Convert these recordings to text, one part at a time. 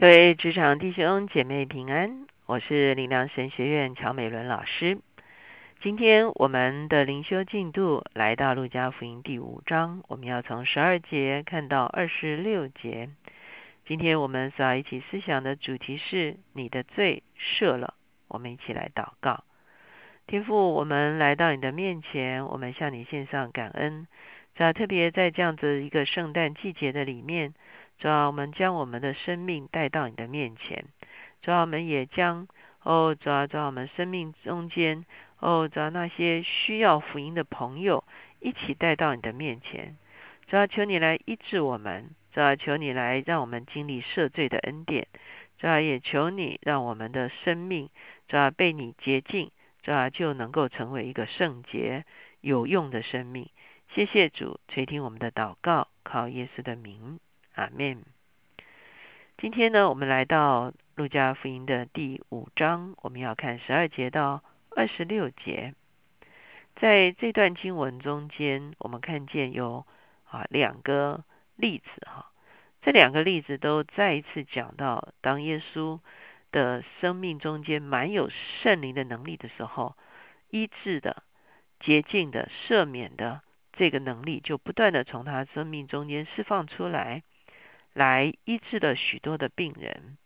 各位职场弟兄姐妹平安，我是灵良神学院乔美伦老师。今天我们的灵修进度来到路加福音第五章，我们要从十二节看到二十六节。今天我们所要一起思想的主题是“你的罪赦了”。我们一起来祷告，天父，我们来到你的面前，我们向你献上感恩。在特别在这样子一个圣诞季节的里面。主要我们将我们的生命带到你的面前，主要我们也将哦，主要在我们生命中间哦，主要那些需要福音的朋友一起带到你的面前，主要求你来医治我们，主要求你来让我们经历赦罪的恩典，主要也求你让我们的生命主要被你洁净，主要就能够成为一个圣洁有用的生命。谢谢主垂听我们的祷告，靠耶稣的名。阿门。今天呢，我们来到路加福音的第五章，我们要看十二节到二十六节。在这段经文中间，我们看见有啊两个例子哈，这两个例子都再一次讲到，当耶稣的生命中间满有圣灵的能力的时候，医治的、洁净的、赦免的这个能力，就不断的从他生命中间释放出来。来医治了许多的病人，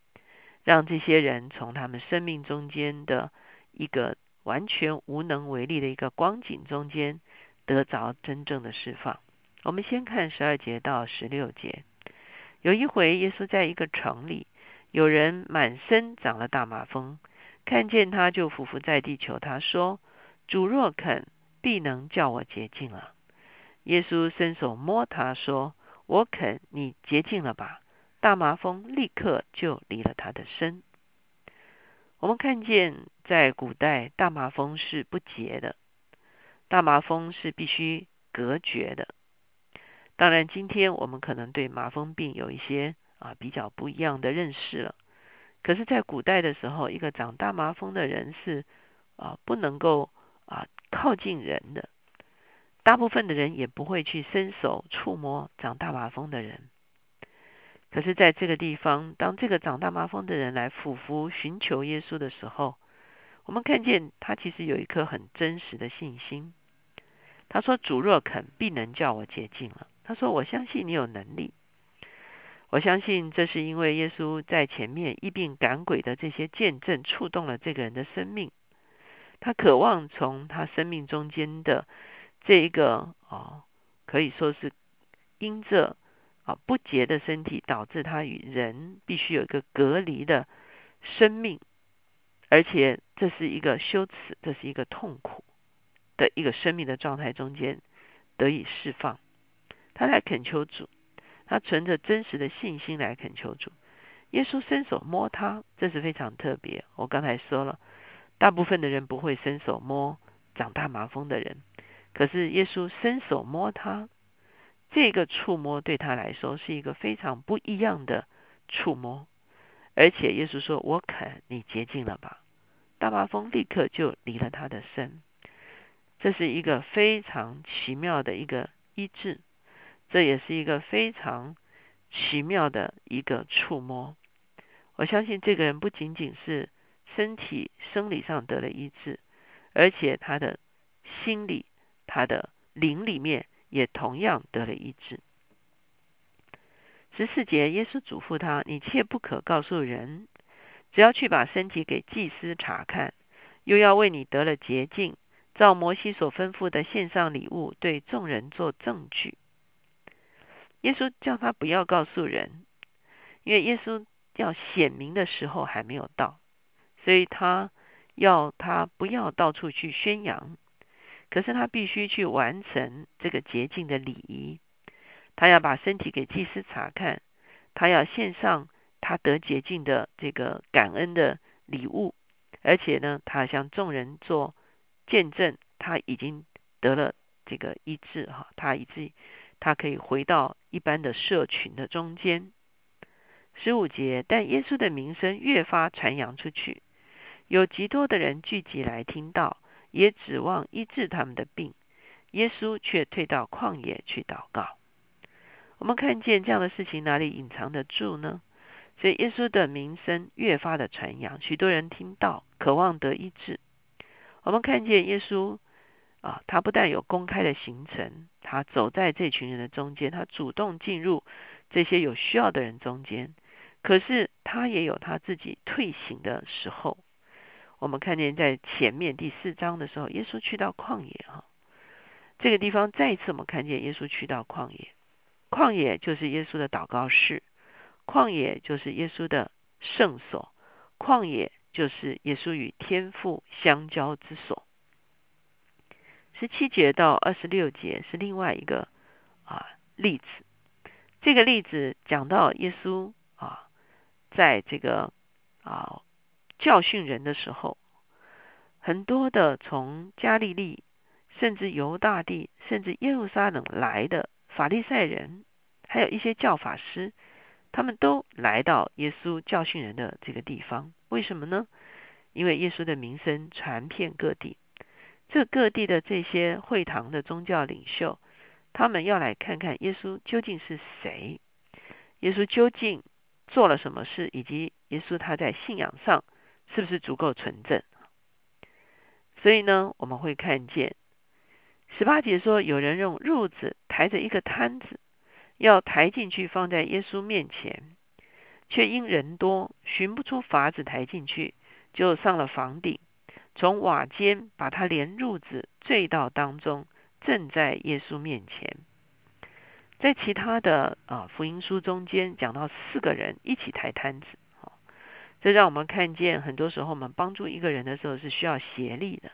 让这些人从他们生命中间的一个完全无能为力的一个光景中间得着真正的释放。我们先看十二节到十六节。有一回，耶稣在一个城里，有人满身长了大马蜂，看见他就伏伏在地求他说：“主若肯，必能叫我洁净了。”耶稣伸手摸他说。我肯，你洁净了吧？大麻风立刻就离了他的身。我们看见，在古代，大麻风是不洁的，大麻风是必须隔绝的。当然，今天我们可能对麻风病有一些啊比较不一样的认识了。可是，在古代的时候，一个长大麻风的人是啊不能够啊靠近人的。大部分的人也不会去伸手触摸长大麻风的人，可是，在这个地方，当这个长大麻风的人来俯伏寻求耶稣的时候，我们看见他其实有一颗很真实的信心。他说：“主若肯，必能叫我洁净了。”他说：“我相信你有能力。我相信这是因为耶稣在前面一并赶鬼的这些见证，触动了这个人的生命。他渴望从他生命中间的。”这一个啊，可以说是因着啊不洁的身体，导致他与人必须有一个隔离的生命，而且这是一个羞耻，这是一个痛苦的一个生命的状态中间得以释放。他来恳求主，他存着真实的信心来恳求主。耶稣伸手摸他，这是非常特别。我刚才说了，大部分的人不会伸手摸长大麻风的人。可是耶稣伸手摸他，这个触摸对他来说是一个非常不一样的触摸，而且耶稣说：“我肯，你洁净了吧。”大麻风立刻就离了他的身。这是一个非常奇妙的一个医治，这也是一个非常奇妙的一个触摸。我相信这个人不仅仅是身体生理上得了医治，而且他的心理。他的灵里面也同样得了医治。十四节，耶稣嘱咐他：“你切不可告诉人，只要去把身体给祭司查看，又要为你得了洁净，照摩西所吩咐的献上礼物，对众人做证据。”耶稣叫他不要告诉人，因为耶稣要显明的时候还没有到，所以他要他不要到处去宣扬。可是他必须去完成这个洁净的礼仪，他要把身体给祭司查看，他要献上他得洁净的这个感恩的礼物，而且呢，他向众人做见证，他已经得了这个医治哈，他以至他可以回到一般的社群的中间。十五节，但耶稣的名声越发传扬出去，有极多的人聚集来听到。也指望医治他们的病，耶稣却退到旷野去祷告。我们看见这样的事情哪里隐藏得住呢？所以耶稣的名声越发的传扬，许多人听到，渴望得医治。我们看见耶稣啊，他不但有公开的行程，他走在这群人的中间，他主动进入这些有需要的人中间。可是他也有他自己退行的时候。我们看见在前面第四章的时候，耶稣去到旷野哈，这个地方再一次我们看见耶稣去到旷野，旷野就是耶稣的祷告室，旷野就是耶稣的圣所，旷野就是耶稣与天父相交之所。十七节到二十六节是另外一个啊例子，这个例子讲到耶稣啊，在这个啊。教训人的时候，很多的从加利利，甚至犹大地，甚至耶路撒冷来的法利赛人，还有一些教法师，他们都来到耶稣教训人的这个地方。为什么呢？因为耶稣的名声传遍各地，这各地的这些会堂的宗教领袖，他们要来看看耶稣究竟是谁，耶稣究竟做了什么事，以及耶稣他在信仰上。是不是足够纯正？所以呢，我们会看见十八节说，有人用褥子抬着一个摊子，要抬进去放在耶稣面前，却因人多，寻不出法子抬进去，就上了房顶，从瓦间把他连褥子坠到当中，正在耶稣面前。在其他的啊福音书中间讲到四个人一起抬摊子。这让我们看见，很多时候我们帮助一个人的时候是需要协力的，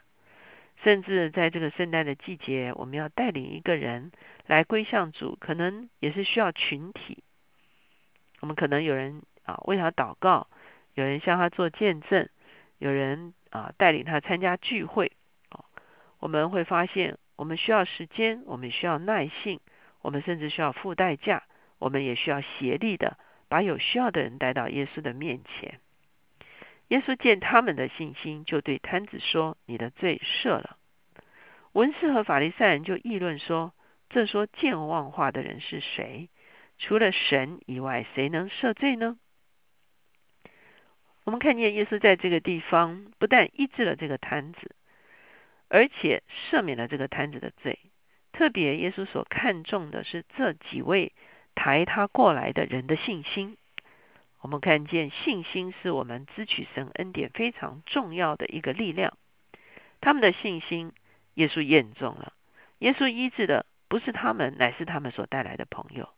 甚至在这个圣诞的季节，我们要带领一个人来归向主，可能也是需要群体。我们可能有人啊为他祷告，有人向他做见证，有人啊带领他参加聚会。啊，我们会发现，我们需要时间，我们需要耐性，我们甚至需要付代价，我们也需要协力的把有需要的人带到耶稣的面前。耶稣见他们的信心，就对摊子说：“你的罪赦了。”文士和法利赛人就议论说：“这说健忘话的人是谁？除了神以外，谁能赦罪呢？”我们看见耶稣在这个地方不但医治了这个摊子，而且赦免了这个摊子的罪。特别，耶稣所看重的是这几位抬他过来的人的信心。我们看见信心是我们支取神恩典非常重要的一个力量。他们的信心，耶稣验中了。耶稣医治的不是他们，乃是他们所带来的朋友。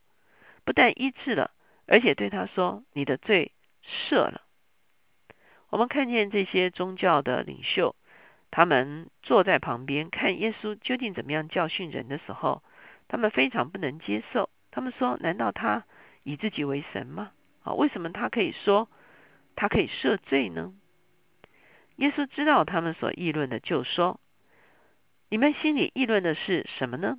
不但医治了，而且对他说：“你的罪赦了。”我们看见这些宗教的领袖，他们坐在旁边看耶稣究竟怎么样教训人的时候，他们非常不能接受。他们说：“难道他以自己为神吗？”啊，为什么他可以说他可以赦罪呢？耶稣知道他们所议论的，就说：“你们心里议论的是什么呢？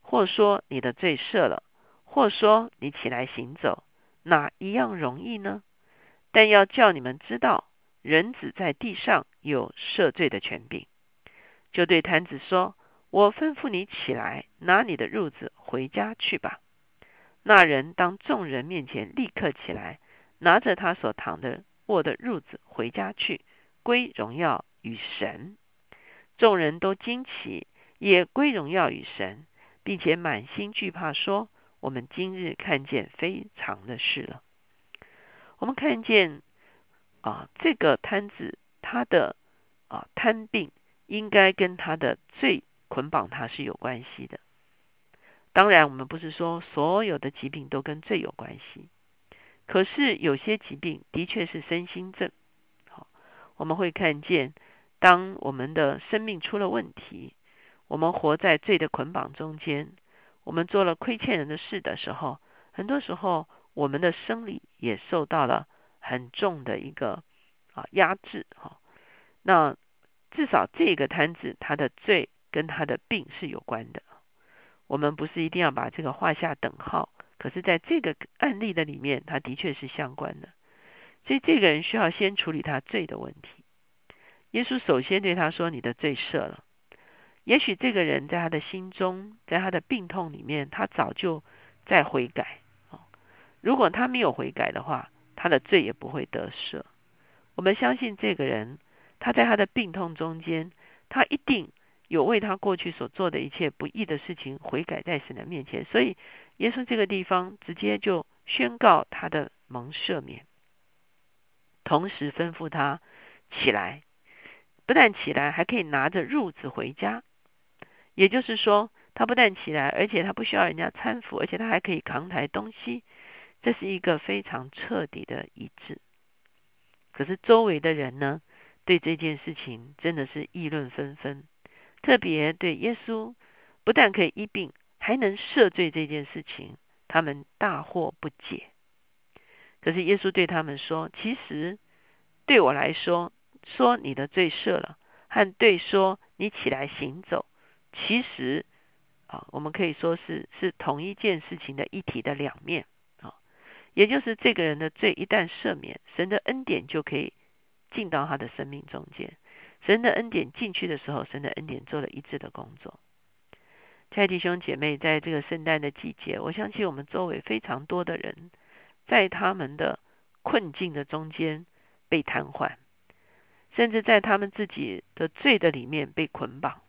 或说你的罪赦了，或说你起来行走，哪一样容易呢？但要叫你们知道，人子在地上有赦罪的权柄。”就对摊子说：“我吩咐你起来，拿你的褥子回家去吧。”那人当众人面前立刻起来，拿着他所躺的卧的褥子回家去，归荣耀与神。众人都惊奇，也归荣耀与神，并且满心惧怕，说：“我们今日看见非常的事了。”我们看见啊，这个摊子他的啊摊病，应该跟他的罪捆绑，他是有关系的。当然，我们不是说所有的疾病都跟罪有关系，可是有些疾病的确是身心症。好，我们会看见，当我们的生命出了问题，我们活在罪的捆绑中间，我们做了亏欠人的事的时候，很多时候我们的生理也受到了很重的一个啊压制。哈，那至少这个摊子，他的罪跟他的病是有关的。我们不是一定要把这个画下等号，可是在这个案例的里面，他的确是相关的。所以这个人需要先处理他罪的问题。耶稣首先对他说：“你的罪赦了。”也许这个人在他的心中，在他的病痛里面，他早就在悔改。如果他没有悔改的话，他的罪也不会得赦。我们相信这个人，他在他的病痛中间，他一定有为他过去所做的一切不义的事情悔改在神的面前。所以，耶稣这个地方直接就宣告他的蒙赦免，同时吩咐他起来，不但起来，还可以拿着褥子回家。也就是说，他不但起来，而且他不需要人家搀扶，而且他还可以扛抬东西。这是一个非常彻底的医治。可是周围的人呢，对这件事情真的是议论纷纷，特别对耶稣不但可以医病，还能赦罪这件事情，他们大惑不解。可是耶稣对他们说：“其实对我来说，说你的罪赦了，和对说你起来行走，其实啊，我们可以说是是同一件事情的一体的两面啊。”也就是这个人的罪一旦赦免，神的恩典就可以进到他的生命中间。神的恩典进去的时候，神的恩典做了一致的工作。亲爱弟兄姐妹，在这个圣诞的季节，我相信我们周围非常多的人，在他们的困境的中间被瘫痪，甚至在他们自己的罪的里面被捆绑，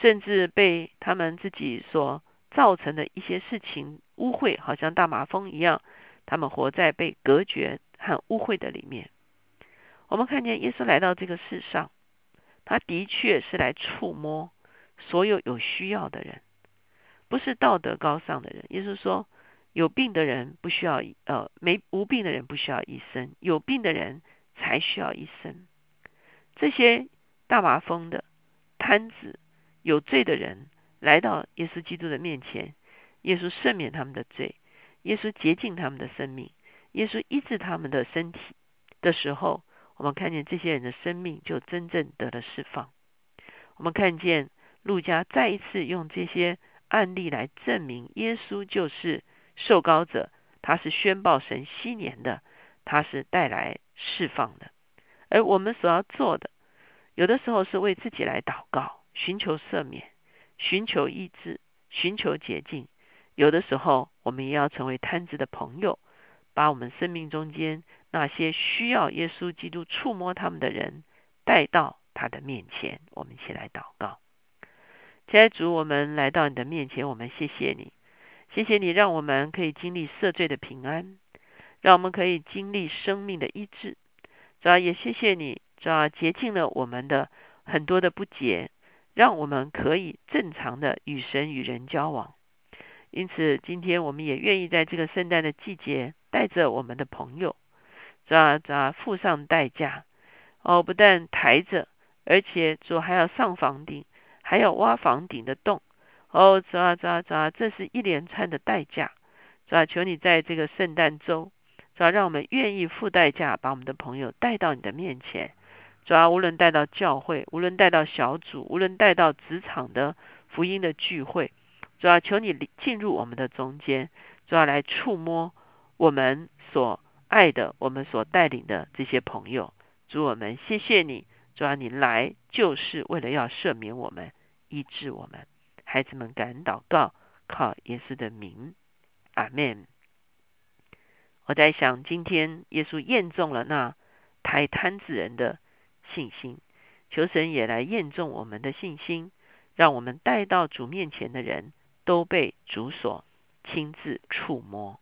甚至被他们自己所。造成的一些事情污秽，好像大马蜂一样，他们活在被隔绝和污秽的里面。我们看见耶稣来到这个世上，他的确是来触摸所有有需要的人，不是道德高尚的人。耶稣说，有病的人不需要呃没无病的人不需要医生，有病的人才需要医生。这些大麻风的摊子有罪的人。来到耶稣基督的面前，耶稣赦免他们的罪，耶稣洁净他们的生命，耶稣医治他们的身体的时候，我们看见这些人的生命就真正得了释放。我们看见路加再一次用这些案例来证明，耶稣就是受膏者，他是宣报神昔年的，他是带来释放的。而我们所要做的，有的时候是为自己来祷告，寻求赦免。寻求医治，寻求捷径。有的时候，我们也要成为贪执的朋友，把我们生命中间那些需要耶稣基督触摸他们的人带到他的面前。我们一起来祷告：，亲爱主，我们来到你的面前，我们谢谢你，谢谢你让我们可以经历赦罪的平安，让我们可以经历生命的医治。主要也谢谢你，主啊洁净了我们的很多的不洁。让我们可以正常的与神与人交往。因此，今天我们也愿意在这个圣诞的季节，带着我们的朋友，啊啊，付上代价哦，不但抬着，而且主还要上房顶，还要挖房顶的洞哦，啊啊啊，这是一连串的代价。主啊，求你在这个圣诞周，主啊，让我们愿意付代价，把我们的朋友带到你的面前。主要无论带到教会，无论带到小组，无论带到职场的福音的聚会，主要求你进入我们的中间，主要来触摸我们所爱的、我们所带领的这些朋友。主我们谢谢你，主要你来就是为了要赦免我们、医治我们。孩子们，感恩祷告，靠耶稣的名，阿门。我在想，今天耶稣验中了那抬摊子人的。信心，求神也来验证我们的信心，让我们带到主面前的人都被主所亲自触摸。